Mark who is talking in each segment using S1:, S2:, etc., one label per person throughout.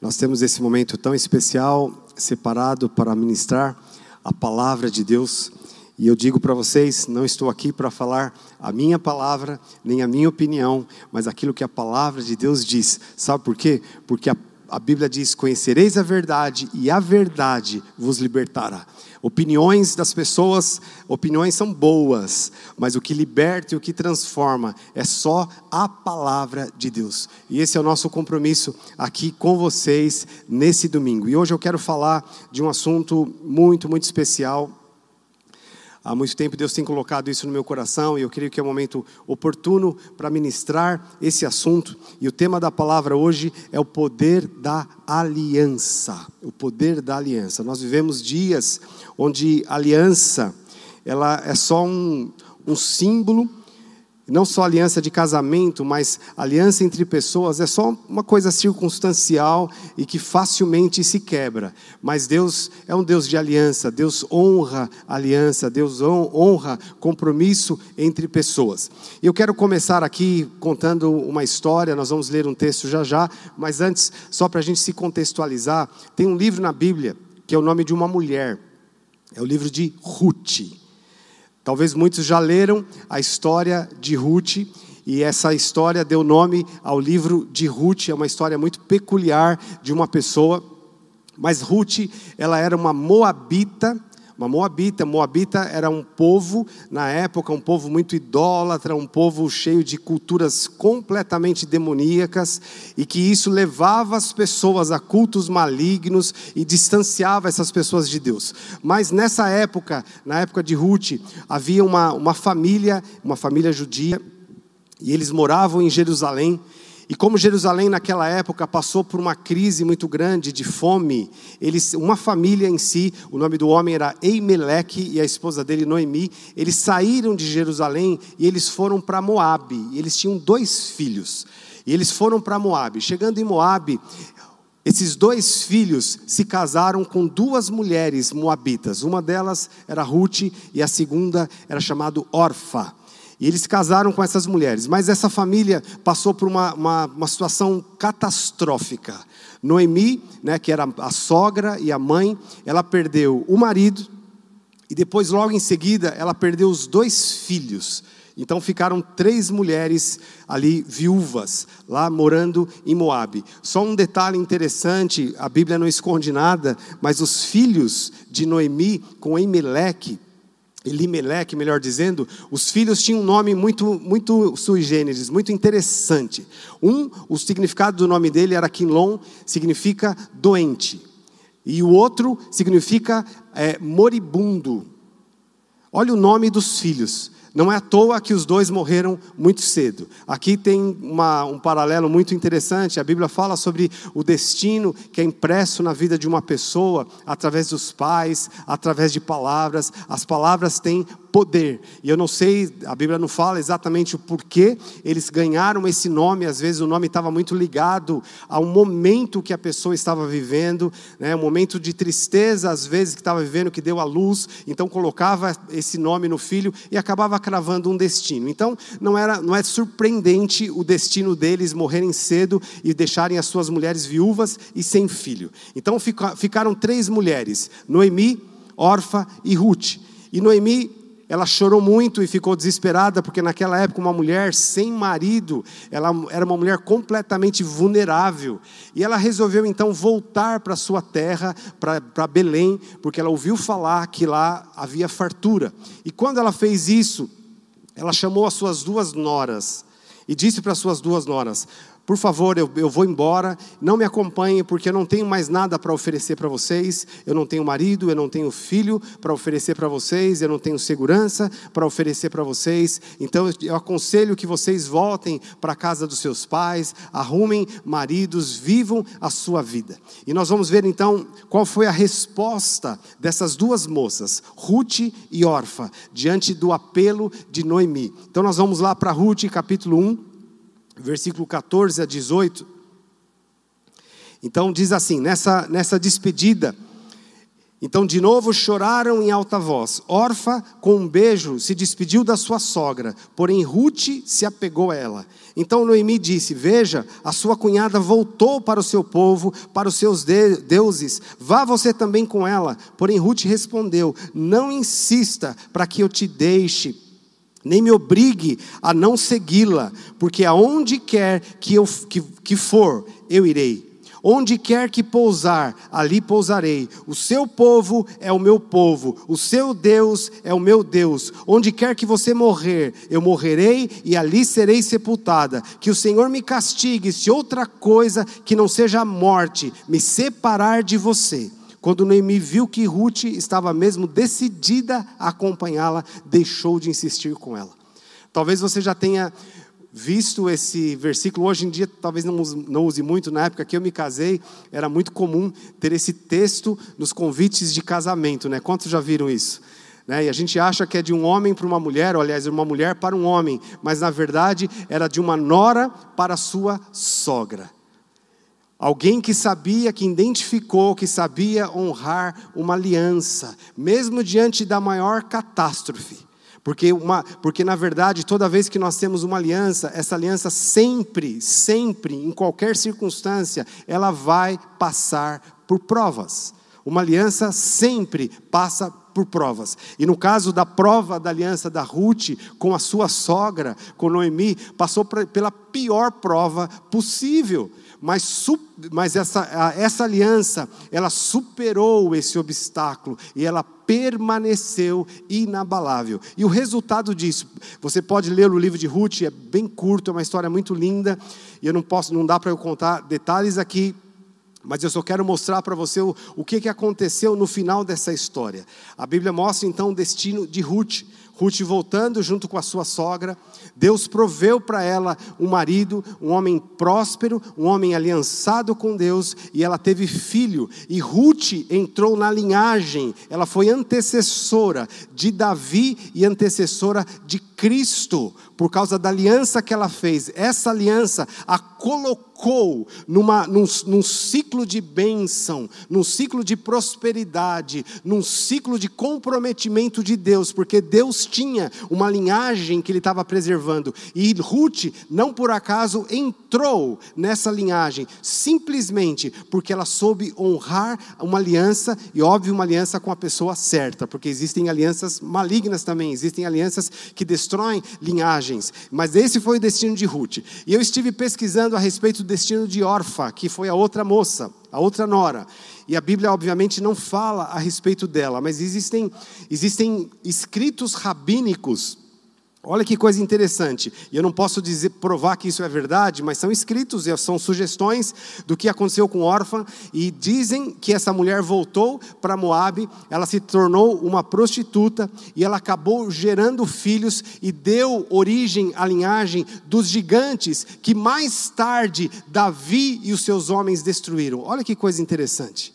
S1: Nós temos esse momento tão especial, separado para ministrar a palavra de Deus. E eu digo para vocês: não estou aqui para falar a minha palavra, nem a minha opinião, mas aquilo que a palavra de Deus diz. Sabe por quê? Porque a, a Bíblia diz: Conhecereis a verdade, e a verdade vos libertará. Opiniões das pessoas, opiniões são boas, mas o que liberta e o que transforma é só a palavra de Deus. E esse é o nosso compromisso aqui com vocês nesse domingo. E hoje eu quero falar de um assunto muito, muito especial Há muito tempo Deus tem colocado isso no meu coração e eu creio que é um momento oportuno para ministrar esse assunto. E o tema da palavra hoje é o poder da aliança. O poder da aliança. Nós vivemos dias onde aliança ela é só um, um símbolo não só aliança de casamento, mas aliança entre pessoas é só uma coisa circunstancial e que facilmente se quebra. Mas Deus é um Deus de aliança, Deus honra aliança, Deus honra compromisso entre pessoas. Eu quero começar aqui contando uma história, nós vamos ler um texto já já, mas antes, só para a gente se contextualizar, tem um livro na Bíblia que é o nome de uma mulher, é o livro de Ruth. Talvez muitos já leram a história de Ruth, e essa história deu nome ao livro de Ruth, é uma história muito peculiar de uma pessoa. Mas Ruth, ela era uma moabita, uma moabita. Moabita era um povo, na época, um povo muito idólatra, um povo cheio de culturas completamente demoníacas, e que isso levava as pessoas a cultos malignos e distanciava essas pessoas de Deus. Mas nessa época, na época de Ruth, havia uma, uma família, uma família judia, e eles moravam em Jerusalém. E como Jerusalém naquela época passou por uma crise muito grande de fome, eles, uma família em si, o nome do homem era Eimeleque e a esposa dele Noemi, eles saíram de Jerusalém e eles foram para Moabe. Eles tinham dois filhos. E eles foram para Moabe. Chegando em Moabe, esses dois filhos se casaram com duas mulheres moabitas. Uma delas era Ruth e a segunda era chamada Orfa. E eles casaram com essas mulheres. Mas essa família passou por uma, uma, uma situação catastrófica. Noemi, né, que era a sogra e a mãe, ela perdeu o marido. E depois, logo em seguida, ela perdeu os dois filhos. Então ficaram três mulheres ali viúvas, lá morando em Moabe. Só um detalhe interessante, a Bíblia não esconde nada, mas os filhos de Noemi com Emeleque, Elimelec, melhor dizendo, os filhos tinham um nome muito, muito sui generis, muito interessante. Um, o significado do nome dele era Quinlon, significa doente. E o outro significa é, moribundo. Olha o nome dos filhos. Não é à toa que os dois morreram muito cedo. Aqui tem uma, um paralelo muito interessante. A Bíblia fala sobre o destino que é impresso na vida de uma pessoa através dos pais, através de palavras. As palavras têm poder. E eu não sei, a Bíblia não fala exatamente o porquê eles ganharam esse nome. Às vezes o nome estava muito ligado a um momento que a pessoa estava vivendo, né? um momento de tristeza, às vezes, que estava vivendo, que deu a luz. Então colocava esse nome no filho e acabava cravando um destino. Então não, era, não é surpreendente o destino deles morrerem cedo e deixarem as suas mulheres viúvas e sem filho. Então ficaram três mulheres: Noemi, Orfa e Ruth. E Noemi ela chorou muito e ficou desesperada, porque naquela época uma mulher sem marido, ela era uma mulher completamente vulnerável. E ela resolveu então voltar para sua terra, para Belém, porque ela ouviu falar que lá havia fartura. E quando ela fez isso, ela chamou as suas duas noras e disse para as suas duas noras: por favor, eu, eu vou embora, não me acompanhem, porque eu não tenho mais nada para oferecer para vocês. Eu não tenho marido, eu não tenho filho para oferecer para vocês, eu não tenho segurança para oferecer para vocês. Então eu aconselho que vocês voltem para a casa dos seus pais, arrumem maridos, vivam a sua vida. E nós vamos ver então qual foi a resposta dessas duas moças, Ruth e Orfa, diante do apelo de Noemi. Então nós vamos lá para Ruth, capítulo 1 versículo 14 a 18. Então diz assim: nessa, nessa despedida, Então, de novo, choraram em alta voz. Orfa, com um beijo, se despediu da sua sogra, porém Ruth se apegou a ela. Então Noemi disse: Veja, a sua cunhada voltou para o seu povo, para os seus de deuses, vá você também com ela. Porém Ruth respondeu: Não insista para que eu te deixe nem me obrigue a não segui-la, porque aonde quer que eu que, que for, eu irei. Onde quer que pousar, ali pousarei. O seu povo é o meu povo, o seu Deus é o meu Deus. Onde quer que você morrer, eu morrerei e ali serei sepultada. Que o Senhor me castigue se outra coisa que não seja a morte me separar de você. Quando Noemi viu que Ruth estava mesmo decidida a acompanhá-la, deixou de insistir com ela. Talvez você já tenha visto esse versículo, hoje em dia talvez não use, não use muito, na época que eu me casei, era muito comum ter esse texto nos convites de casamento, né? Quantos já viram isso? Né? E a gente acha que é de um homem para uma mulher, ou aliás, de uma mulher para um homem, mas na verdade era de uma nora para sua sogra. Alguém que sabia, que identificou, que sabia honrar uma aliança, mesmo diante da maior catástrofe. Porque, uma, porque, na verdade, toda vez que nós temos uma aliança, essa aliança sempre, sempre, em qualquer circunstância, ela vai passar por provas. Uma aliança sempre passa por provas. E no caso da prova da aliança da Ruth com a sua sogra, com Noemi, passou pela pior prova possível mas, mas essa, essa aliança, ela superou esse obstáculo e ela permaneceu inabalável. E o resultado disso, você pode ler o livro de Ruth, é bem curto, é uma história muito linda, e eu não posso, não dá para eu contar detalhes aqui, mas eu só quero mostrar para você o, o que, que aconteceu no final dessa história. A Bíblia mostra então o destino de Ruth. Ruth voltando junto com a sua sogra, Deus proveu para ela um marido, um homem próspero, um homem aliançado com Deus, e ela teve filho. E Ruth entrou na linhagem, ela foi antecessora de Davi e antecessora de Cristo, por causa da aliança que ela fez. Essa aliança a colocou numa, num, num ciclo de bênção, num ciclo de prosperidade, num ciclo de comprometimento de Deus, porque Deus tinha uma linhagem que ele estava preservando. E Ruth, não por acaso, entrou nessa linhagem, simplesmente porque ela soube honrar uma aliança, e óbvio, uma aliança com a pessoa certa, porque existem alianças malignas também, existem alianças que destroem linhagem mas esse foi o destino de Ruth. E eu estive pesquisando a respeito do destino de Orfa, que foi a outra moça, a outra nora. E a Bíblia, obviamente, não fala a respeito dela, mas existem, existem escritos rabínicos Olha que coisa interessante. E eu não posso dizer, provar que isso é verdade, mas são escritos, são sugestões do que aconteceu com Órfã. E dizem que essa mulher voltou para Moabe, ela se tornou uma prostituta e ela acabou gerando filhos e deu origem à linhagem dos gigantes que mais tarde Davi e os seus homens destruíram. Olha que coisa interessante.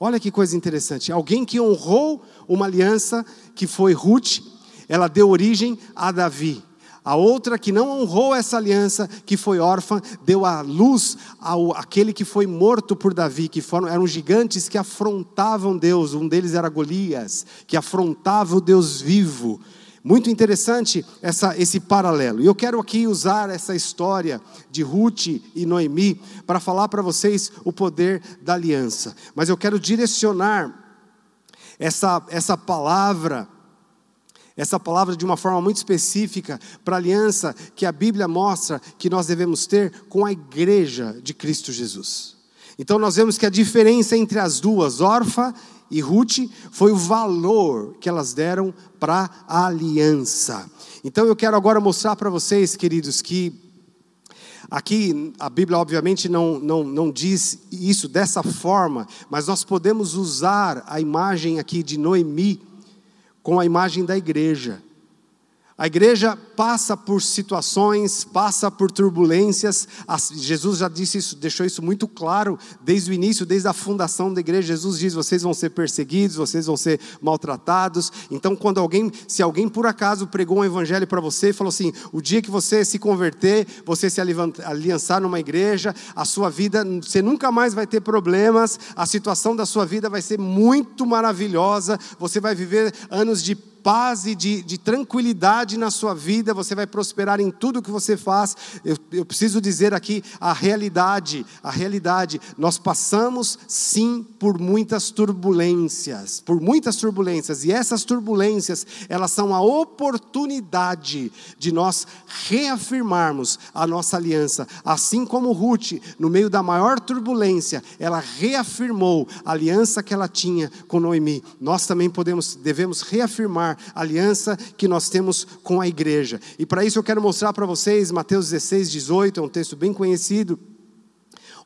S1: Olha que coisa interessante. Alguém que honrou uma aliança que foi Ruth ela deu origem a Davi. A outra que não honrou essa aliança, que foi órfã, deu a luz ao aquele que foi morto por Davi, que foram, eram gigantes que afrontavam Deus. Um deles era Golias, que afrontava o Deus vivo. Muito interessante essa, esse paralelo. E eu quero aqui usar essa história de Ruth e Noemi para falar para vocês o poder da aliança. Mas eu quero direcionar essa, essa palavra essa palavra de uma forma muito específica para a aliança que a Bíblia mostra que nós devemos ter com a igreja de Cristo Jesus. Então nós vemos que a diferença entre as duas, Orfa e Ruth, foi o valor que elas deram para a aliança. Então eu quero agora mostrar para vocês, queridos, que Aqui a Bíblia, obviamente, não, não, não diz isso dessa forma, mas nós podemos usar a imagem aqui de Noemi com a imagem da igreja. A igreja passa por situações, passa por turbulências. Jesus já disse isso, deixou isso muito claro desde o início, desde a fundação da igreja. Jesus diz: vocês vão ser perseguidos, vocês vão ser maltratados. Então, quando alguém, se alguém por acaso pregou um evangelho para você e falou assim: o dia que você se converter, você se aliançar numa igreja, a sua vida, você nunca mais vai ter problemas, a situação da sua vida vai ser muito maravilhosa, você vai viver anos de paz e de, de, tranquilidade na sua vida, você vai prosperar em tudo que você faz. Eu, eu preciso dizer aqui a realidade, a realidade. Nós passamos sim por muitas turbulências, por muitas turbulências, e essas turbulências, elas são a oportunidade de nós reafirmarmos a nossa aliança. Assim como Ruth, no meio da maior turbulência, ela reafirmou a aliança que ela tinha com Noemi. Nós também podemos, devemos reafirmar aliança que nós temos com a igreja. E para isso eu quero mostrar para vocês Mateus 16, 18, é um texto bem conhecido,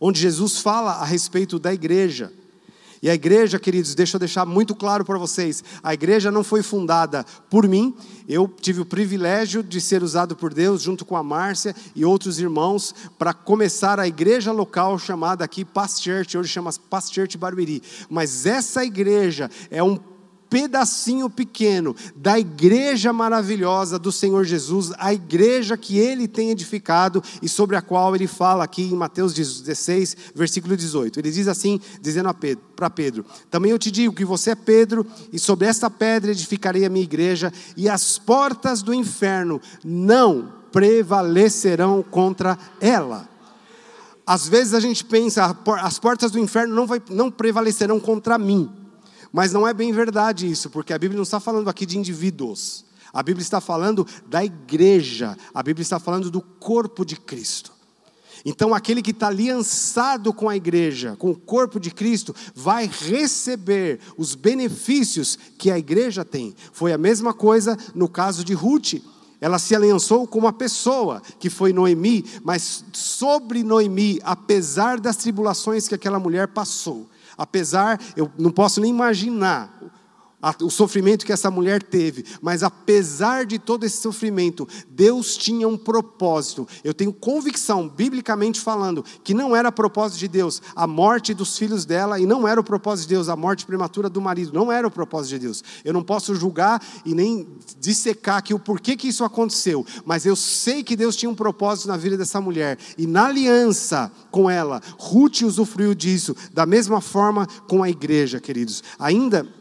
S1: onde Jesus fala a respeito da igreja. E a igreja, queridos, deixa eu deixar muito claro para vocês: a igreja não foi fundada por mim, eu tive o privilégio de ser usado por Deus, junto com a Márcia e outros irmãos, para começar a igreja local chamada aqui Past Church, hoje chama Past Church Barueri. Mas essa igreja é um pedacinho pequeno da igreja maravilhosa do Senhor Jesus, a igreja que ele tem edificado e sobre a qual ele fala aqui em Mateus 16, versículo 18. Ele diz assim, dizendo para Pedro: Também eu te digo que você é Pedro, e sobre esta pedra edificarei a minha igreja, e as portas do inferno não prevalecerão contra ela. Às vezes a gente pensa, as portas do inferno não, vai, não prevalecerão contra mim. Mas não é bem verdade isso, porque a Bíblia não está falando aqui de indivíduos. A Bíblia está falando da igreja, a Bíblia está falando do corpo de Cristo. Então, aquele que está aliançado com a igreja, com o corpo de Cristo, vai receber os benefícios que a igreja tem. Foi a mesma coisa no caso de Ruth. Ela se aliançou com uma pessoa, que foi Noemi, mas sobre Noemi, apesar das tribulações que aquela mulher passou, Apesar, eu não posso nem imaginar o sofrimento que essa mulher teve, mas apesar de todo esse sofrimento, Deus tinha um propósito. Eu tenho convicção, biblicamente falando, que não era propósito de Deus a morte dos filhos dela e não era o propósito de Deus a morte prematura do marido, não era o propósito de Deus. Eu não posso julgar e nem dissecar aqui o porquê que isso aconteceu, mas eu sei que Deus tinha um propósito na vida dessa mulher e na aliança com ela, Ruth usufruiu disso, da mesma forma com a igreja, queridos. Ainda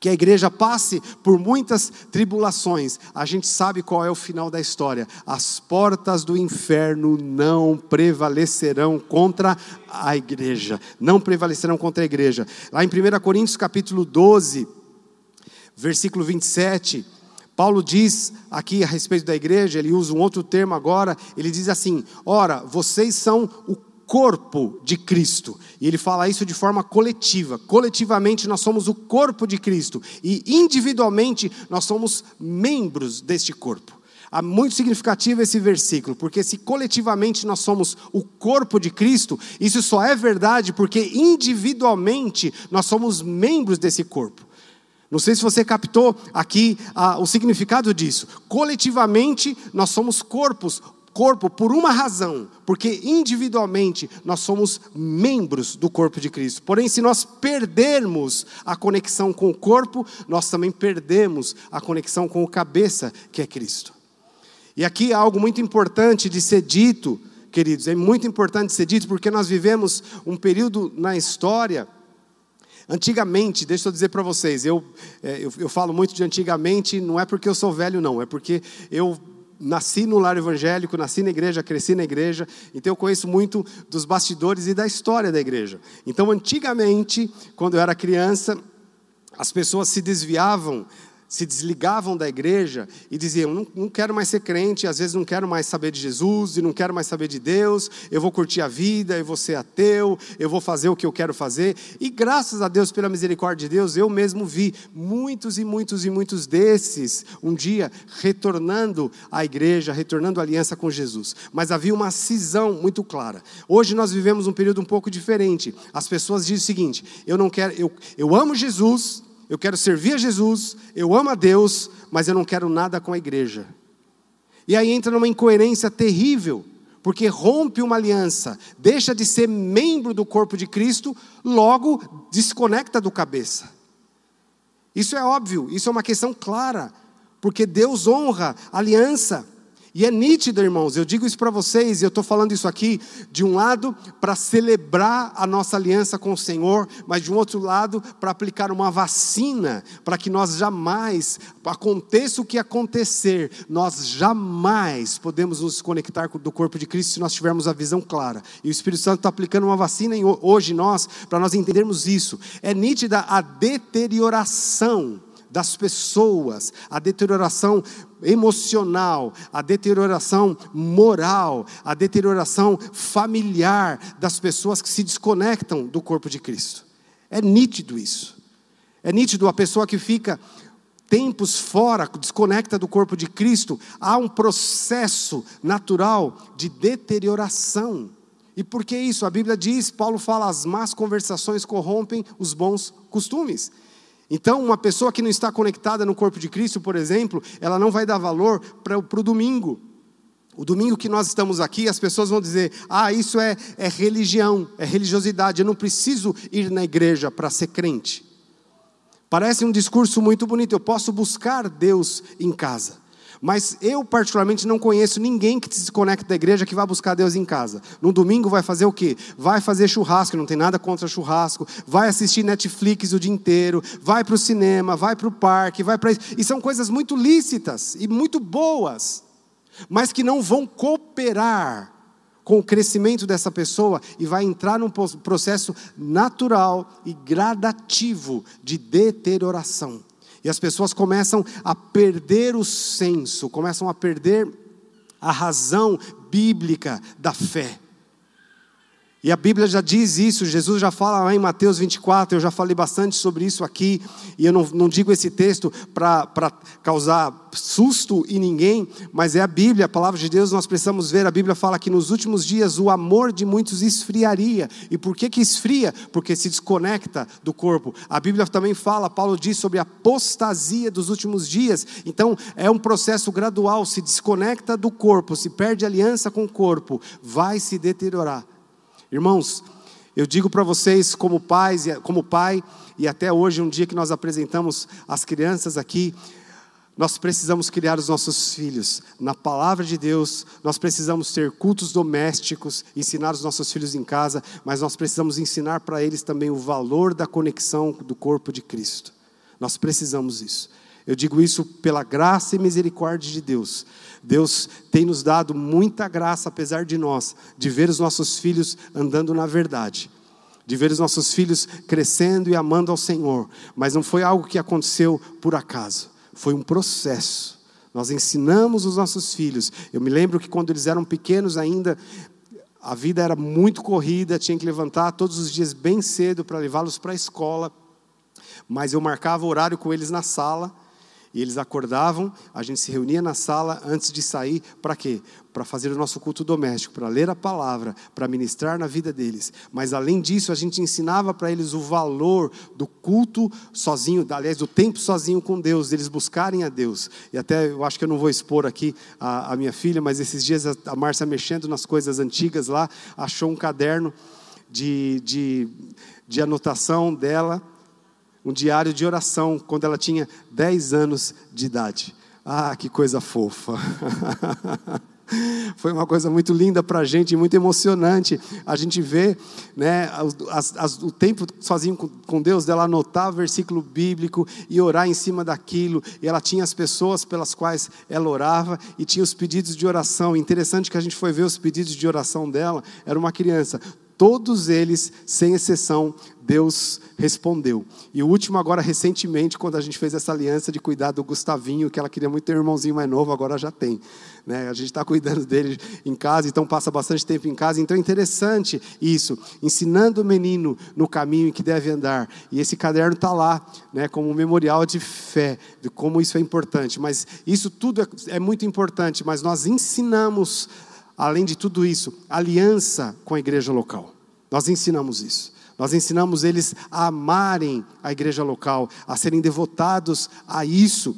S1: que a igreja passe por muitas tribulações, a gente sabe qual é o final da história. As portas do inferno não prevalecerão contra a igreja. Não prevalecerão contra a igreja. Lá em 1 Coríntios capítulo 12, versículo 27, Paulo diz aqui a respeito da igreja, ele usa um outro termo agora, ele diz assim: Ora, vocês são o corpo de Cristo. E ele fala isso de forma coletiva. Coletivamente nós somos o corpo de Cristo e individualmente nós somos membros deste corpo. É muito significativo esse versículo, porque se coletivamente nós somos o corpo de Cristo, isso só é verdade porque individualmente nós somos membros desse corpo. Não sei se você captou aqui ah, o significado disso. Coletivamente, nós somos corpos corpo por uma razão, porque individualmente nós somos membros do corpo de Cristo. Porém, se nós perdermos a conexão com o corpo, nós também perdemos a conexão com o cabeça, que é Cristo. E aqui há algo muito importante de ser dito, queridos, é muito importante ser dito, porque nós vivemos um período na história. Antigamente, deixa eu dizer para vocês, eu, é, eu, eu, falo muito de antigamente, não é porque eu sou velho, não, é porque eu nasci no lar evangélico, nasci na igreja, cresci na igreja, então eu conheço muito dos bastidores e da história da igreja. Então, antigamente, quando eu era criança, as pessoas se desviavam se desligavam da igreja e diziam: não, não, quero mais ser crente, às vezes não quero mais saber de Jesus e não quero mais saber de Deus, eu vou curtir a vida, eu vou ser ateu, eu vou fazer o que eu quero fazer. E graças a Deus, pela misericórdia de Deus, eu mesmo vi muitos e muitos e muitos desses um dia retornando à igreja, retornando à aliança com Jesus. Mas havia uma cisão muito clara. Hoje nós vivemos um período um pouco diferente. As pessoas dizem o seguinte: eu não quero, eu, eu amo Jesus eu quero servir a Jesus, eu amo a Deus, mas eu não quero nada com a igreja. E aí entra numa incoerência terrível, porque rompe uma aliança, deixa de ser membro do corpo de Cristo, logo desconecta do cabeça. Isso é óbvio, isso é uma questão clara, porque Deus honra aliança. E é nítido, irmãos, eu digo isso para vocês, e eu estou falando isso aqui, de um lado, para celebrar a nossa aliança com o Senhor, mas de um outro lado, para aplicar uma vacina, para que nós jamais, aconteça o que acontecer, nós jamais podemos nos conectar do corpo de Cristo se nós tivermos a visão clara. E o Espírito Santo está aplicando uma vacina hoje nós, para nós entendermos isso. É nítida a deterioração das pessoas, a deterioração emocional, a deterioração moral, a deterioração familiar das pessoas que se desconectam do corpo de Cristo. É nítido isso. É nítido a pessoa que fica tempos fora, desconecta do corpo de Cristo, há um processo natural de deterioração. E por que isso? A Bíblia diz, Paulo fala, as más conversações corrompem os bons costumes. Então, uma pessoa que não está conectada no corpo de Cristo, por exemplo, ela não vai dar valor para o domingo. O domingo que nós estamos aqui, as pessoas vão dizer: ah, isso é, é religião, é religiosidade, eu não preciso ir na igreja para ser crente. Parece um discurso muito bonito, eu posso buscar Deus em casa. Mas eu, particularmente, não conheço ninguém que se conecte da igreja que vai buscar Deus em casa. No domingo vai fazer o quê? Vai fazer churrasco, não tem nada contra churrasco. Vai assistir Netflix o dia inteiro. Vai para o cinema, vai para o parque, vai para. E são coisas muito lícitas e muito boas, mas que não vão cooperar com o crescimento dessa pessoa e vai entrar num processo natural e gradativo de deterioração. E as pessoas começam a perder o senso, começam a perder a razão bíblica da fé. E a Bíblia já diz isso, Jesus já fala lá em Mateus 24, eu já falei bastante sobre isso aqui, e eu não, não digo esse texto para causar susto em ninguém, mas é a Bíblia, a palavra de Deus, nós precisamos ver. A Bíblia fala que nos últimos dias o amor de muitos esfriaria. E por que, que esfria? Porque se desconecta do corpo. A Bíblia também fala, Paulo diz sobre a apostasia dos últimos dias. Então é um processo gradual, se desconecta do corpo, se perde aliança com o corpo, vai se deteriorar. Irmãos, eu digo para vocês, como pais, como pai, e até hoje, um dia que nós apresentamos as crianças aqui, nós precisamos criar os nossos filhos na palavra de Deus, nós precisamos ter cultos domésticos, ensinar os nossos filhos em casa, mas nós precisamos ensinar para eles também o valor da conexão do corpo de Cristo. Nós precisamos isso. Eu digo isso pela graça e misericórdia de Deus. Deus tem nos dado muita graça, apesar de nós, de ver os nossos filhos andando na verdade, de ver os nossos filhos crescendo e amando ao Senhor. Mas não foi algo que aconteceu por acaso, foi um processo. Nós ensinamos os nossos filhos. Eu me lembro que quando eles eram pequenos ainda, a vida era muito corrida, tinha que levantar todos os dias bem cedo para levá-los para a escola. Mas eu marcava horário com eles na sala e eles acordavam, a gente se reunia na sala antes de sair, para quê? Para fazer o nosso culto doméstico, para ler a palavra, para ministrar na vida deles. Mas além disso, a gente ensinava para eles o valor do culto sozinho, aliás, do tempo sozinho com Deus, deles buscarem a Deus. E até eu acho que eu não vou expor aqui a, a minha filha, mas esses dias a, a Márcia mexendo nas coisas antigas lá, achou um caderno de, de, de anotação dela um diário de oração quando ela tinha 10 anos de idade. Ah, que coisa fofa! Foi uma coisa muito linda para a gente, muito emocionante. A gente vê né, as, as, o tempo sozinho com, Deus, dela anotar versículo bíblico e orar em cima daquilo. E ela tinha as pessoas pelas quais ela orava e tinha os pedidos de oração. Interessante que a gente foi ver os pedidos de oração dela. Era uma criança. Todos eles, sem exceção, Deus respondeu. E o último, agora recentemente, quando a gente fez essa aliança de cuidar do Gustavinho, que ela queria muito ter um irmãozinho mais novo, agora já tem. Né? A gente está cuidando dele em casa, então passa bastante tempo em casa. Então é interessante isso, ensinando o menino no caminho em que deve andar. E esse caderno está lá, né, como um memorial de fé, de como isso é importante. Mas isso tudo é, é muito importante, mas nós ensinamos além de tudo isso, aliança com a igreja local. Nós ensinamos isso. Nós ensinamos eles a amarem a igreja local, a serem devotados a isso.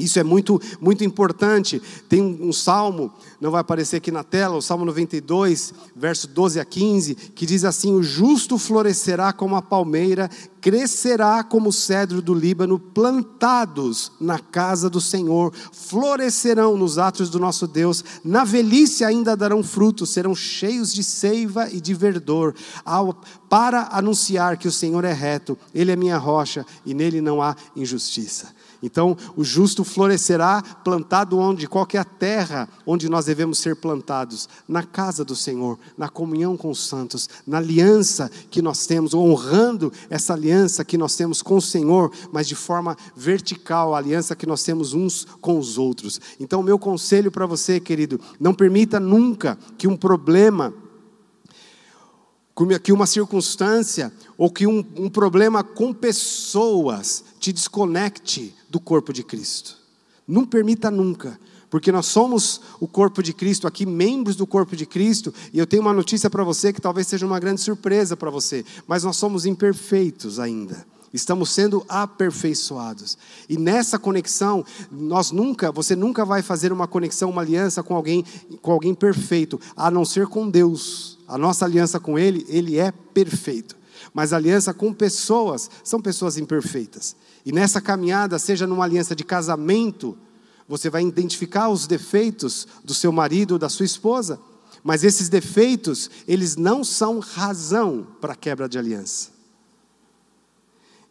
S1: Isso é muito, muito importante. Tem um, um, salmo, não vai aparecer aqui na tela, o Salmo 92, verso 12 a 15, que diz assim: O justo florescerá como a palmeira, crescerá como o cedro do Líbano, plantados na casa do Senhor, florescerão nos atos do nosso Deus, na velhice ainda darão frutos, serão cheios de seiva e de verdor, ao, para anunciar que o Senhor é reto, Ele é minha rocha e nele não há injustiça. Então, o justo florescerá plantado onde? Qual é a terra onde nós devemos ser plantados? Na casa do Senhor, na comunhão com os santos, na aliança que nós temos, honrando essa aliança que nós temos com o Senhor, mas de forma vertical, a aliança que nós temos uns com os outros. Então, meu conselho para você, querido, não permita nunca que um problema que uma circunstância ou que um, um problema com pessoas te desconecte do corpo de Cristo. Não permita nunca, porque nós somos o corpo de Cristo aqui, membros do corpo de Cristo, e eu tenho uma notícia para você que talvez seja uma grande surpresa para você, mas nós somos imperfeitos ainda. Estamos sendo aperfeiçoados. E nessa conexão, nós nunca, você nunca vai fazer uma conexão, uma aliança com alguém, com alguém perfeito, a não ser com Deus. A nossa aliança com Ele, Ele é perfeito. Mas aliança com pessoas são pessoas imperfeitas. E nessa caminhada, seja numa aliança de casamento, você vai identificar os defeitos do seu marido ou da sua esposa. Mas esses defeitos, eles não são razão para quebra de aliança.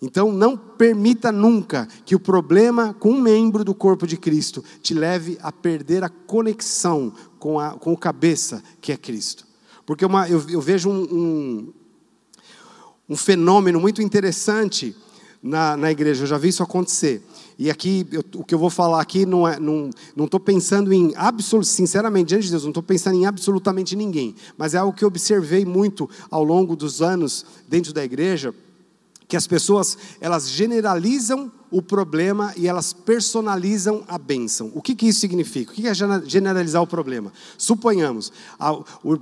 S1: Então, não permita nunca que o problema com um membro do corpo de Cristo te leve a perder a conexão com, a, com o cabeça que é Cristo. Porque uma, eu, eu, vejo um, um, um, fenômeno muito interessante na, na igreja, eu já vi isso acontecer. E aqui, eu, o que eu vou falar aqui, não é, não estou pensando em, sinceramente, diante de Deus, não estou pensando em absolutamente ninguém, mas é algo que eu observei muito ao longo dos anos dentro da igreja, que as pessoas elas generalizam o problema e elas personalizam a bênção. O que, que isso significa? O que é generalizar o problema? Suponhamos,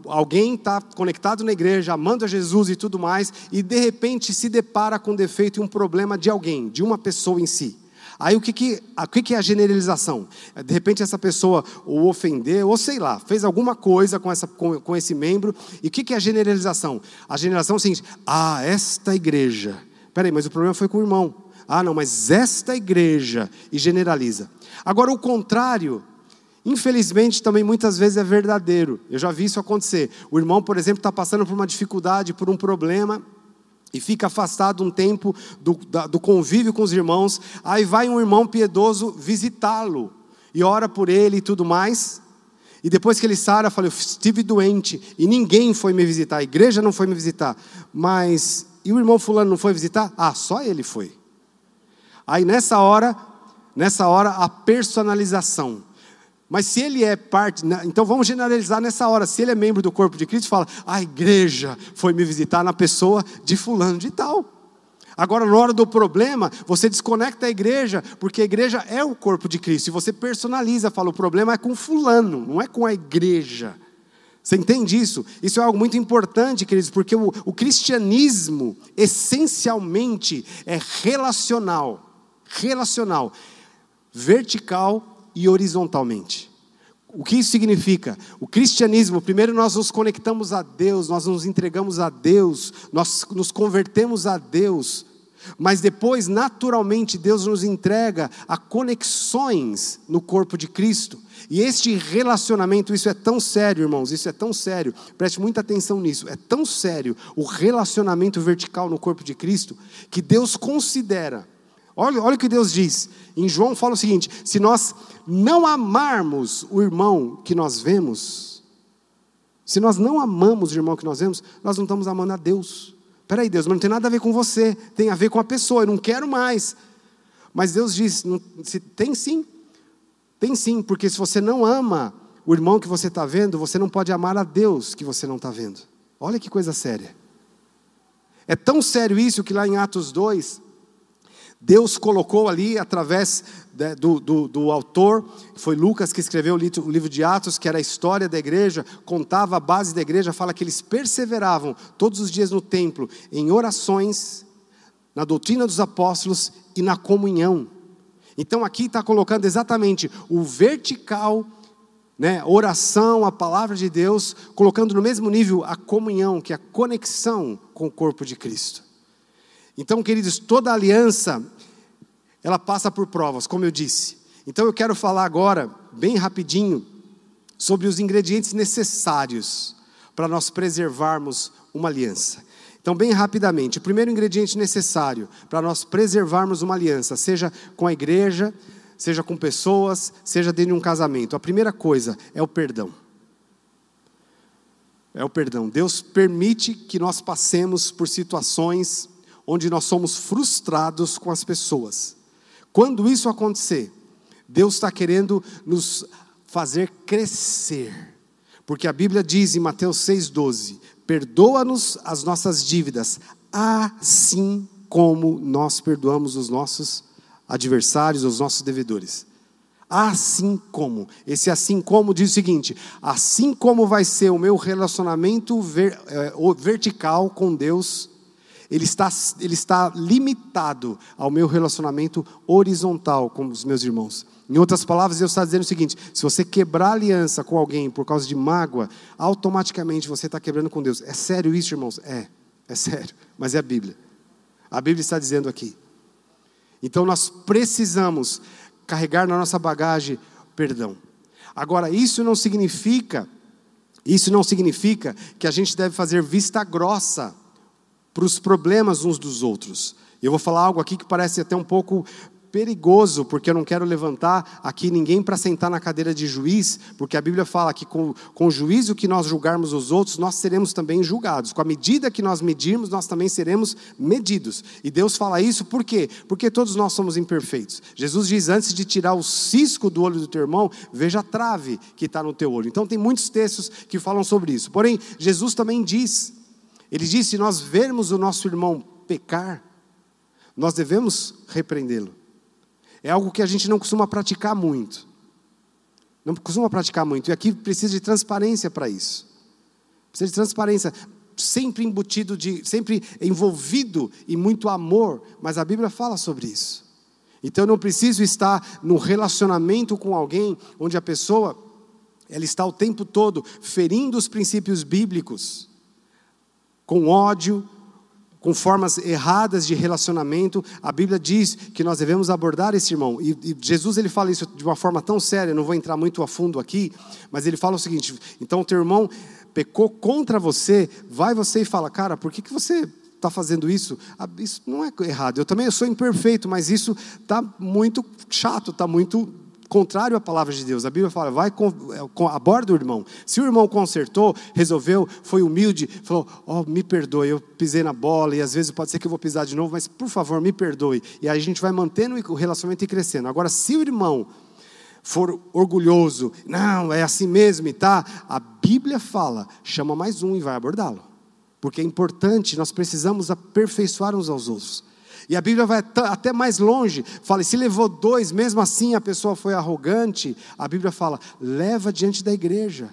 S1: alguém está conectado na igreja, amando a Jesus e tudo mais, e de repente se depara com um defeito e um problema de alguém, de uma pessoa em si. Aí o que, que, o que, que é a generalização? De repente essa pessoa o ofendeu, ou sei lá, fez alguma coisa com, essa, com, com esse membro, e o que, que é a generalização? A generalização é o seguinte: ah, esta igreja Peraí, mas o problema foi com o irmão. Ah, não, mas esta igreja, e generaliza. Agora, o contrário, infelizmente, também muitas vezes é verdadeiro. Eu já vi isso acontecer. O irmão, por exemplo, está passando por uma dificuldade, por um problema, e fica afastado um tempo do, da, do convívio com os irmãos. Aí vai um irmão piedoso visitá-lo, e ora por ele e tudo mais. E depois que ele sara, fala: Eu estive doente e ninguém foi me visitar, a igreja não foi me visitar, mas e o irmão fulano não foi visitar? Ah, só ele foi. Aí nessa hora, nessa hora a personalização. Mas se ele é parte, então vamos generalizar nessa hora. Se ele é membro do corpo de Cristo, fala: a igreja foi me visitar na pessoa de fulano de tal. Agora, na hora do problema, você desconecta a igreja, porque a igreja é o corpo de Cristo. E você personaliza, fala: o problema é com fulano, não é com a igreja. Você entende isso? Isso é algo muito importante, queridos, porque o, o cristianismo, essencialmente, é relacional. Relacional. Vertical e horizontalmente. O que isso significa? O cristianismo, primeiro nós nos conectamos a Deus, nós nos entregamos a Deus, nós nos convertemos a Deus, mas depois, naturalmente, Deus nos entrega a conexões no corpo de Cristo. E este relacionamento, isso é tão sério, irmãos, isso é tão sério, preste muita atenção nisso, é tão sério o relacionamento vertical no corpo de Cristo, que Deus considera, olha, olha o que Deus diz, em João fala o seguinte: se nós não amarmos o irmão que nós vemos, se nós não amamos o irmão que nós vemos, nós não estamos amando a Deus. Peraí, Deus, mas não tem nada a ver com você, tem a ver com a pessoa, eu não quero mais. Mas Deus diz: não, se, tem sim, tem sim, porque se você não ama o irmão que você está vendo, você não pode amar a Deus que você não está vendo. Olha que coisa séria. É tão sério isso que lá em Atos 2, Deus colocou ali, através do, do, do, autor, foi Lucas que escreveu o livro, o livro de Atos, que era a história da igreja, contava a base da igreja, fala que eles perseveravam todos os dias no templo, em orações, na doutrina dos apóstolos e na comunhão. Então aqui está colocando exatamente o vertical, né, oração, a palavra de Deus, colocando no mesmo nível a comunhão, que é a conexão com o corpo de Cristo. Então, queridos, toda aliança, ela passa por provas, como eu disse. Então eu quero falar agora, bem rapidinho, sobre os ingredientes necessários para nós preservarmos uma aliança. Então, bem rapidamente, o primeiro ingrediente necessário para nós preservarmos uma aliança, seja com a igreja, seja com pessoas, seja dentro de um casamento, a primeira coisa é o perdão. É o perdão. Deus permite que nós passemos por situações onde nós somos frustrados com as pessoas. Quando isso acontecer, Deus está querendo nos fazer crescer. Porque a Bíblia diz em Mateus 6,12: Perdoa-nos as nossas dívidas, assim como nós perdoamos os nossos adversários, os nossos devedores. Assim como, esse assim como diz o seguinte: assim como vai ser o meu relacionamento ver, é, vertical com Deus, ele está, ele está limitado ao meu relacionamento horizontal com os meus irmãos. Em outras palavras, Deus está dizendo o seguinte: se você quebrar aliança com alguém por causa de mágoa, automaticamente você está quebrando com Deus. É sério isso, irmãos? É, é sério, mas é a Bíblia. A Bíblia está dizendo aqui. Então nós precisamos carregar na nossa bagagem perdão. Agora, isso não significa, isso não significa que a gente deve fazer vista grossa para os problemas uns dos outros. Eu vou falar algo aqui que parece até um pouco perigoso, porque eu não quero levantar aqui ninguém para sentar na cadeira de juiz, porque a Bíblia fala que com, com o juízo que nós julgarmos os outros, nós seremos também julgados. Com a medida que nós medirmos, nós também seremos medidos. E Deus fala isso por quê? Porque todos nós somos imperfeitos. Jesus diz: antes de tirar o cisco do olho do teu irmão, veja a trave que está no teu olho. Então, tem muitos textos que falam sobre isso. Porém, Jesus também diz: Ele diz, se nós vermos o nosso irmão pecar, nós devemos repreendê-lo. É algo que a gente não costuma praticar muito. Não costuma praticar muito. E aqui precisa de transparência para isso. Precisa de transparência. Sempre embutido de, sempre envolvido em muito amor. Mas a Bíblia fala sobre isso. Então eu não preciso estar no relacionamento com alguém onde a pessoa ela está o tempo todo ferindo os princípios bíblicos, com ódio, com formas erradas de relacionamento, a Bíblia diz que nós devemos abordar esse irmão. E, e, Jesus ele fala isso de uma forma tão séria, não vou entrar muito a fundo aqui, mas ele fala o seguinte: então teu irmão pecou contra você, vai você e fala, cara, por que, que você está fazendo isso? Ah, isso não é errado. Eu também sou imperfeito, mas isso está muito chato, está muito contrário à palavra de Deus. A Bíblia fala, vai, é, aborda o irmão. Se o irmão consertou, resolveu, foi humilde, falou, oh, me perdoe, eu pisei na bola, e às vezes pode ser que eu vou pisar de novo, mas por favor, me perdoe. E aí a gente vai mantendo o relacionamento e crescendo. Agora, se o irmão for orgulhoso, não, é assim mesmo e tá, a Bíblia fala, chama mais um e vai abordá-lo. Porque é importante, nós precisamos aperfeiçoar uns aos outros. E a Bíblia vai até mais longe, fala, se levou dois, mesmo assim a pessoa foi arrogante, a Bíblia fala, leva diante da igreja.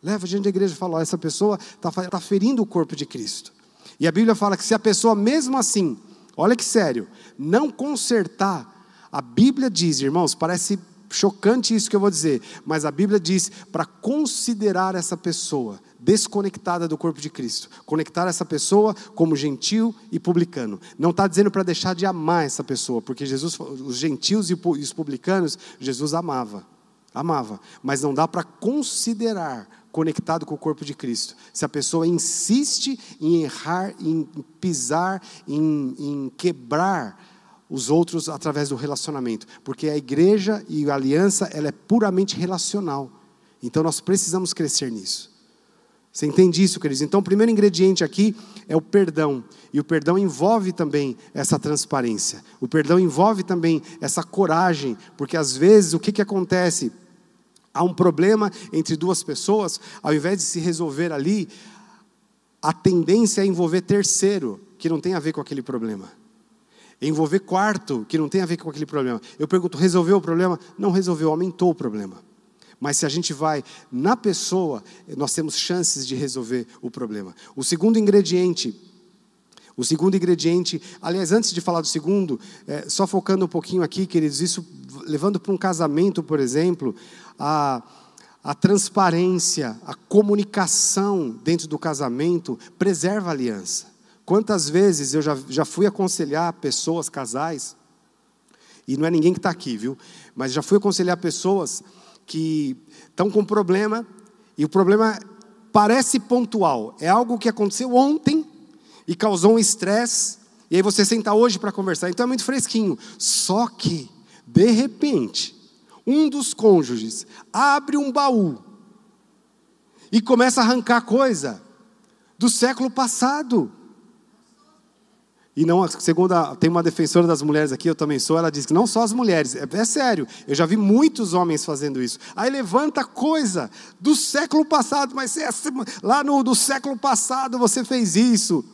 S1: Leva diante da igreja e fala, essa pessoa está tá ferindo o corpo de Cristo. E a Bíblia fala que se a pessoa, mesmo assim, olha que sério, não consertar, a Bíblia diz, irmãos, parece chocante isso que eu vou dizer, mas a Bíblia diz para considerar essa pessoa desconectada do corpo de Cristo, conectar essa pessoa como gentil e publicano. Não está dizendo para deixar de amar essa pessoa, porque Jesus, os gentios e os publicanos, Jesus amava, amava, mas não dá para considerar conectado com o corpo de Cristo. Se a pessoa insiste em errar, em pisar, em, em quebrar os outros através do relacionamento, porque a igreja e a aliança ela é puramente relacional. Então nós precisamos crescer nisso. Você entende isso, queridos? Então, o primeiro ingrediente aqui é o perdão. E o perdão envolve também essa transparência. O perdão envolve também essa coragem, porque às vezes o que, que acontece? Há um problema entre duas pessoas, ao invés de se resolver ali, a tendência é envolver terceiro, que não tem a ver com aquele problema. Envolver quarto, que não tem a ver com aquele problema. Eu pergunto, resolveu o problema? Não resolveu, aumentou o problema. Mas se a gente vai na pessoa, nós temos chances de resolver o problema. O segundo ingrediente, O segundo ingrediente, aliás, antes de falar do segundo, é, só focando um pouquinho aqui, queridos, isso levando para um casamento, por exemplo, a, a transparência, a comunicação dentro do casamento preserva a aliança. Quantas vezes eu já, já fui aconselhar pessoas, casais, e não é ninguém que está aqui, viu? Mas já fui aconselhar pessoas que estão com problema, e o problema parece pontual, é algo que aconteceu ontem e causou um estresse, e aí você senta hoje para conversar, então é muito fresquinho. Só que, de repente, um dos cônjuges abre um baú e começa a arrancar coisa do século passado. E não, segundo a, tem uma defensora das mulheres aqui, eu também sou, ela diz que não só as mulheres, é, é, sério, eu já vi muitos homens fazendo isso. Aí levanta coisa do século passado, mas é, lá no do século passado você fez isso.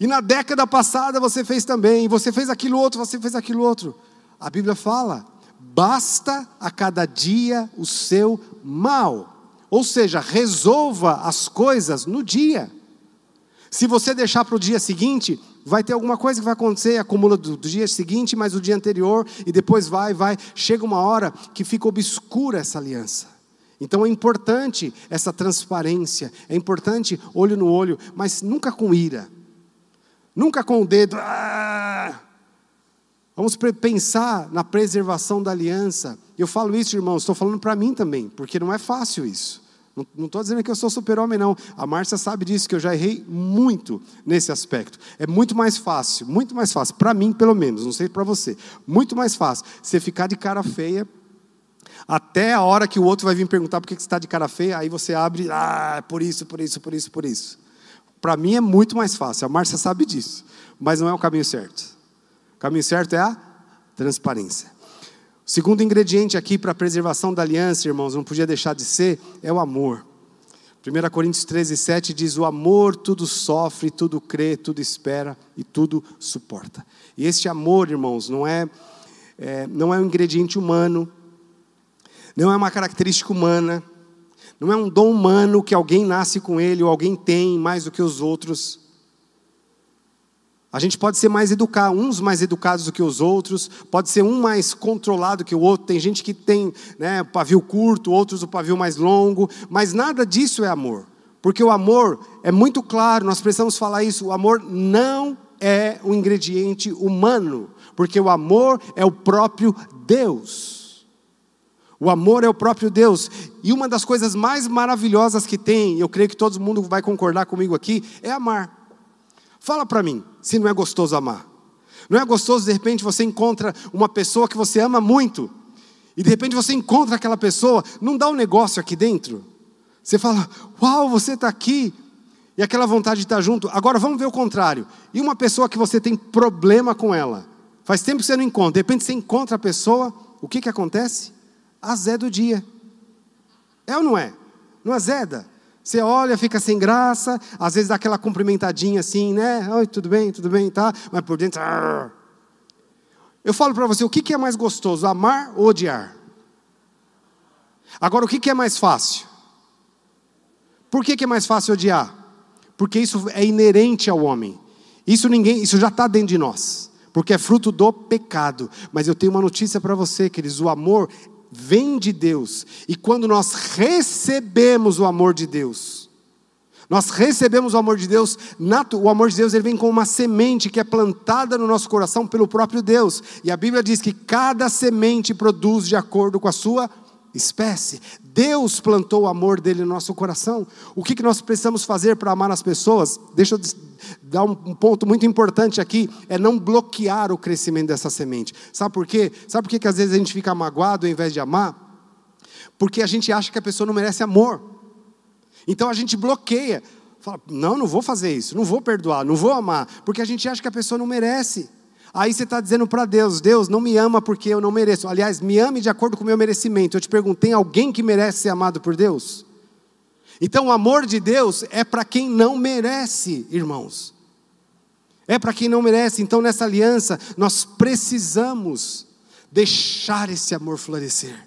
S1: E na década passada você fez também, você fez aquilo outro, você fez aquilo outro. A Bíblia fala: basta a cada dia o seu mal. Ou seja, resolva as coisas no dia. Se você deixar para o dia seguinte, vai ter alguma coisa que vai acontecer, acumula do, do, dia seguinte, mais o dia anterior, e depois vai, vai. Chega uma hora que fica obscura essa aliança. Então é importante essa transparência, é importante olho no olho, mas nunca com ira. Nunca com o dedo. Ah! Vamos pensar na preservação da aliança. Eu falo isso, irmãos, estou falando para mim também, porque não é fácil isso. Não estou dizendo que eu sou super-homem, não. A Márcia sabe disso, que eu já errei muito nesse aspecto. É muito mais fácil, muito mais fácil, para mim pelo menos, não sei para você. Muito mais fácil você ficar de cara feia até a hora que o outro vai vir perguntar por que você está de cara feia, aí você abre, ah, por isso, por isso, por isso, por isso. Para mim é muito mais fácil, a Márcia sabe disso, mas não é o caminho certo. O caminho certo é a transparência. Segundo ingrediente aqui para a preservação da aliança, irmãos, não podia deixar de ser, é o amor. 1 Coríntios 13, 7 diz: O amor tudo sofre, tudo crê, tudo espera e tudo suporta. E este amor, irmãos, não é, é não é um ingrediente humano, não é uma característica humana, não é um dom humano que alguém nasce com ele ou alguém tem mais do que os outros. A gente pode ser mais educado, uns mais educados do que os outros, pode ser um mais controlado que o outro. Tem gente que tem né, pavio curto, outros o pavio mais longo, mas nada disso é amor. Porque o amor é muito claro, nós precisamos falar isso: o amor não é um ingrediente humano, porque o amor é o próprio Deus. O amor é o próprio Deus. E uma das coisas mais maravilhosas que tem, eu creio que todo mundo vai concordar comigo aqui, é amar. Fala para mim, se não é gostoso amar. Não é gostoso, de repente, você encontra uma pessoa que você ama muito, e de repente você encontra aquela pessoa, não dá um negócio aqui dentro? Você fala, uau, você está aqui, e aquela vontade de estar junto. Agora vamos ver o contrário. E uma pessoa que você tem problema com ela, faz tempo que você não encontra, de repente você encontra a pessoa, o que, que acontece? azeda o dia. É ou não é? Não azeda? Você olha, fica sem graça, às vezes dá aquela cumprimentadinha assim, né? Oi, tudo bem, tudo bem, tá? Mas por dentro. Arr. Eu falo para você, o que é mais gostoso, amar ou odiar? Agora, o que é mais fácil? Por que é mais fácil odiar? Porque isso é inerente ao homem. Isso ninguém, isso já está dentro de nós, porque é fruto do pecado. Mas eu tenho uma notícia para você, queridos: o amor vem de Deus. E quando nós recebemos o amor de Deus, nós recebemos o amor de Deus, o amor de Deus ele vem como uma semente que é plantada no nosso coração pelo próprio Deus. E a Bíblia diz que cada semente produz de acordo com a sua espécie. Deus plantou o amor dele no nosso coração. O que, que nós precisamos fazer para amar as pessoas? Deixa eu dar um, ponto muito importante aqui: é não bloquear o crescimento dessa semente. Sabe por quê? Sabe por que, que às vezes a gente fica magoado ao invés de amar? Porque a gente acha que a pessoa não merece amor. Então a gente bloqueia. Fala, não, não vou fazer isso, não vou perdoar, não vou amar, porque a gente acha que a pessoa não merece. Aí você está dizendo para Deus: Deus não me ama porque eu não mereço. Aliás, me ame de acordo com o meu merecimento. Eu te pergunto: tem alguém que merece ser amado por Deus? Então, o amor de Deus é para quem não merece, irmãos. É para quem não merece. Então, nessa aliança, nós precisamos deixar esse amor florescer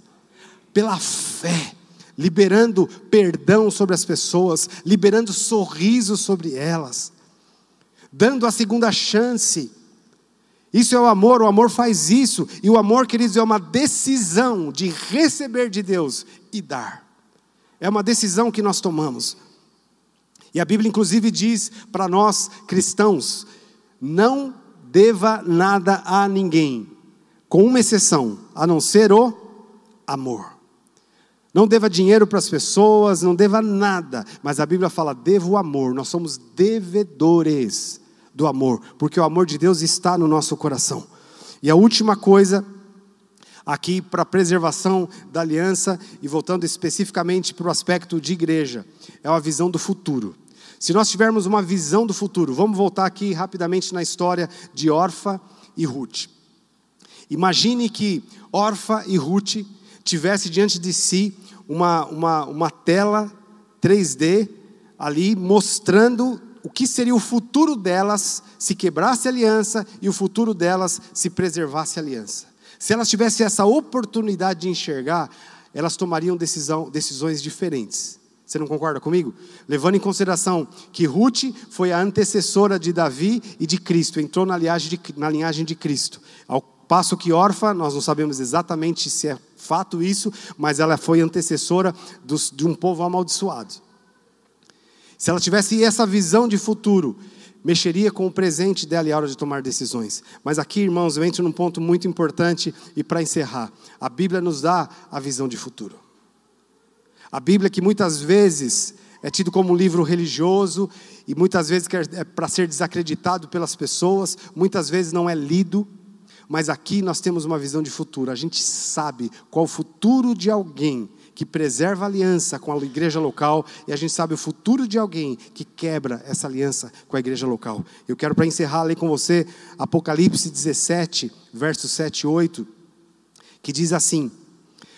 S1: pela fé, liberando perdão sobre as pessoas, liberando sorrisos sobre elas dando a segunda chance. Isso é o amor, o amor faz isso. E o amor, queridos, é uma decisão de receber de Deus e dar. É uma decisão que nós tomamos. E a Bíblia, inclusive, diz para nós cristãos: não deva nada a ninguém, com uma exceção, a não ser o amor. Não deva dinheiro para as pessoas, não deva nada, mas a Bíblia fala: deva o amor, nós somos devedores do amor, porque o amor de Deus está no nosso coração. E a última coisa, aqui para a preservação da aliança, e voltando especificamente para o aspecto de igreja, é uma visão do futuro. Se nós tivermos uma visão do futuro, vamos voltar aqui rapidamente na história de Orfa e Ruth. Imagine que Orfa e Ruth tivesse diante de si uma, uma, uma tela 3D ali mostrando o que seria o futuro delas se quebrasse a aliança e o futuro delas se preservasse a aliança. Se elas tivessem essa oportunidade de enxergar, elas tomariam decisão, decisões diferentes. Você não concorda comigo? Levando em consideração que Ruth foi a antecessora de Davi e de Cristo, entrou na linhagem de, na linhagem de Cristo. Ao passo que Orfa, nós não sabemos exatamente se é fato isso, mas ela foi antecessora dos, de um povo amaldiçoado. Se ela tivesse essa visão de futuro, mexeria com o presente dela e a hora de tomar decisões. Mas aqui, irmãos, eu entro num ponto muito importante e para encerrar, a Bíblia nos dá a visão de futuro. A Bíblia que muitas vezes é tido como um livro religioso e muitas vezes é para ser desacreditado pelas pessoas, muitas vezes não é lido, mas aqui nós temos uma visão de futuro. A gente sabe qual o futuro de alguém que preserva a aliança com a igreja local e a gente sabe o futuro de alguém que quebra essa aliança com a igreja local. Eu quero para encerrar ler com você Apocalipse 17, versos 7 e 8, que diz assim: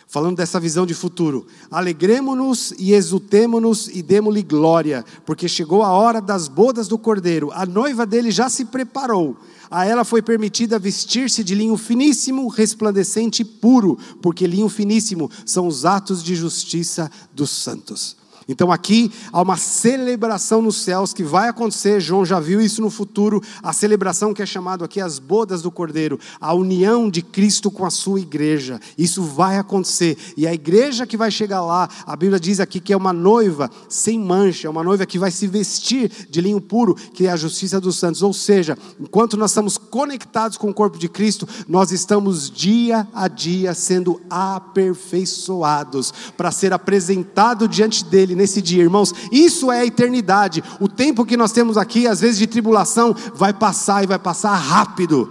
S1: falando dessa visão de futuro. Alegremos-nos e exultemo-nos e demos-lhe glória, porque chegou a hora das bodas do cordeiro, a noiva dele já se preparou. A ela foi permitida vestir-se de linho finíssimo, resplandecente e puro, porque linho finíssimo são os atos de justiça dos santos. Então aqui há uma celebração nos céus que vai acontecer, João já viu isso no futuro, a celebração que é chamado aqui as bodas do Cordeiro, a união de Cristo com a sua igreja. Isso vai acontecer. E a igreja que vai chegar lá, a Bíblia diz aqui que é uma noiva sem mancha, é uma noiva que vai se vestir de linho puro, que é a justiça dos santos. Ou seja, enquanto nós estamos conectados com o corpo de Cristo, nós estamos dia a dia sendo aperfeiçoados para ser apresentado diante dele nesse dia, irmãos. Isso é a eternidade. O tempo que nós temos aqui, às vezes de tribulação, vai passar e vai passar rápido.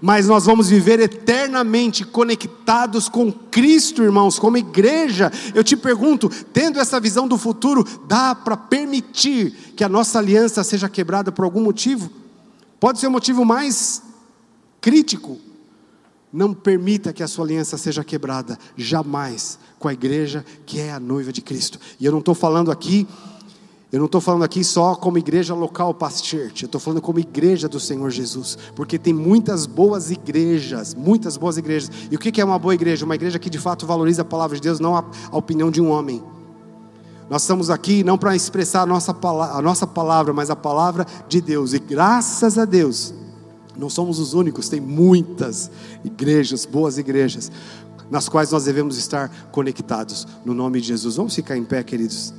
S1: Mas nós vamos viver eternamente conectados com Cristo, irmãos, como igreja. Eu te pergunto, tendo essa visão do futuro, dá para permitir que a nossa aliança seja quebrada por algum motivo? Pode ser o motivo mais crítico, não permita que a sua aliança seja quebrada, jamais, com a igreja que é a noiva de Cristo. E eu não estou falando aqui, eu não estou falando aqui só como igreja local Past Church, eu estou falando como igreja do Senhor Jesus, porque tem muitas boas igrejas, muitas boas igrejas. E o que é uma boa igreja? Uma igreja que de fato valoriza a palavra de Deus, não a, opinião de um homem. Nós estamos aqui não para expressar a nossa, a nossa palavra, mas a palavra de Deus. E graças a Deus, não somos os únicos, tem muitas igrejas, boas igrejas, nas quais nós devemos estar conectados. No nome de Jesus. Vamos ficar em pé, queridos.